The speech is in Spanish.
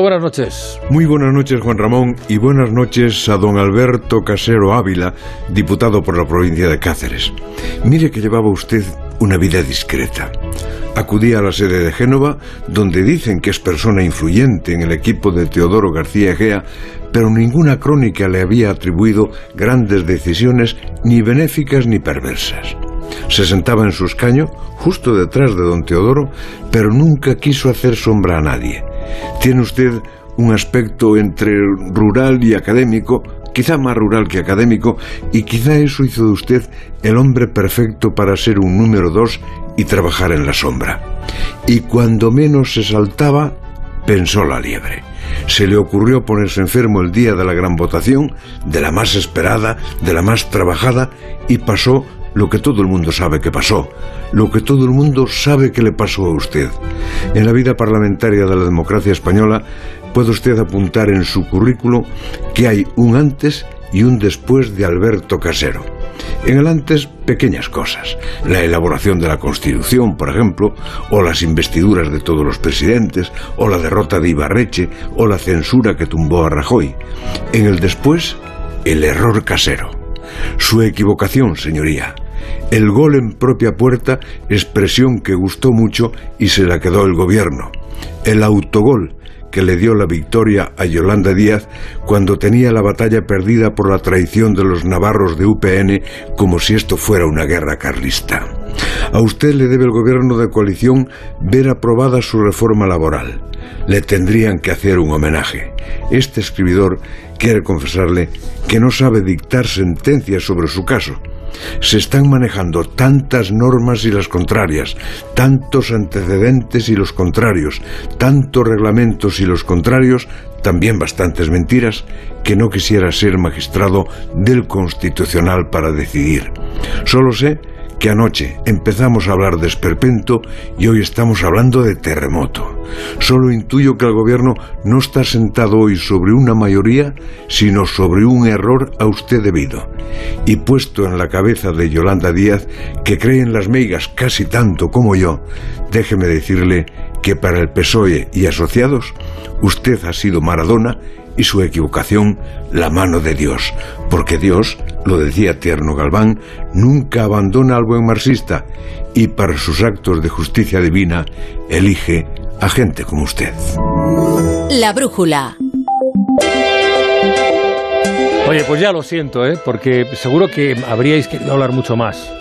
Buenas noches. Muy buenas noches, Juan Ramón, y buenas noches a don Alberto Casero Ávila, diputado por la provincia de Cáceres. Mire que llevaba usted una vida discreta. Acudía a la sede de Génova, donde dicen que es persona influyente en el equipo de Teodoro García Egea, pero ninguna crónica le había atribuido grandes decisiones ni benéficas ni perversas. Se sentaba en su escaño, justo detrás de don Teodoro, pero nunca quiso hacer sombra a nadie. Tiene usted un aspecto entre rural y académico, quizá más rural que académico, y quizá eso hizo de usted el hombre perfecto para ser un número dos y trabajar en la sombra. Y cuando menos se saltaba, pensó la liebre. Se le ocurrió ponerse enfermo el día de la gran votación, de la más esperada, de la más trabajada, y pasó lo que todo el mundo sabe que pasó, lo que todo el mundo sabe que le pasó a usted. En la vida parlamentaria de la democracia española puede usted apuntar en su currículo que hay un antes y un después de Alberto Casero. En el antes, pequeñas cosas. La elaboración de la Constitución, por ejemplo, o las investiduras de todos los presidentes, o la derrota de Ibarreche, o la censura que tumbó a Rajoy. En el después, el error casero. Su equivocación, señoría. El gol en propia puerta, expresión que gustó mucho y se la quedó el gobierno. El autogol, que le dio la victoria a Yolanda Díaz cuando tenía la batalla perdida por la traición de los navarros de UPN como si esto fuera una guerra carlista. A usted le debe el gobierno de coalición ver aprobada su reforma laboral. Le tendrían que hacer un homenaje. Este escribidor quiere confesarle que no sabe dictar sentencias sobre su caso se están manejando tantas normas y las contrarias, tantos antecedentes y los contrarios, tantos reglamentos y los contrarios, también bastantes mentiras, que no quisiera ser magistrado del Constitucional para decidir. Solo sé que anoche empezamos a hablar de esperpento y hoy estamos hablando de terremoto. Solo intuyo que el gobierno no está sentado hoy sobre una mayoría, sino sobre un error a usted debido. Y puesto en la cabeza de Yolanda Díaz, que cree en las meigas casi tanto como yo, déjeme decirle que para el PSOE y asociados, usted ha sido Maradona y su equivocación la mano de Dios, porque Dios, lo decía Tierno Galván, nunca abandona al buen marxista y para sus actos de justicia divina elige a gente como usted. La brújula. Oye, pues ya lo siento, ¿eh? porque seguro que habríais querido hablar mucho más.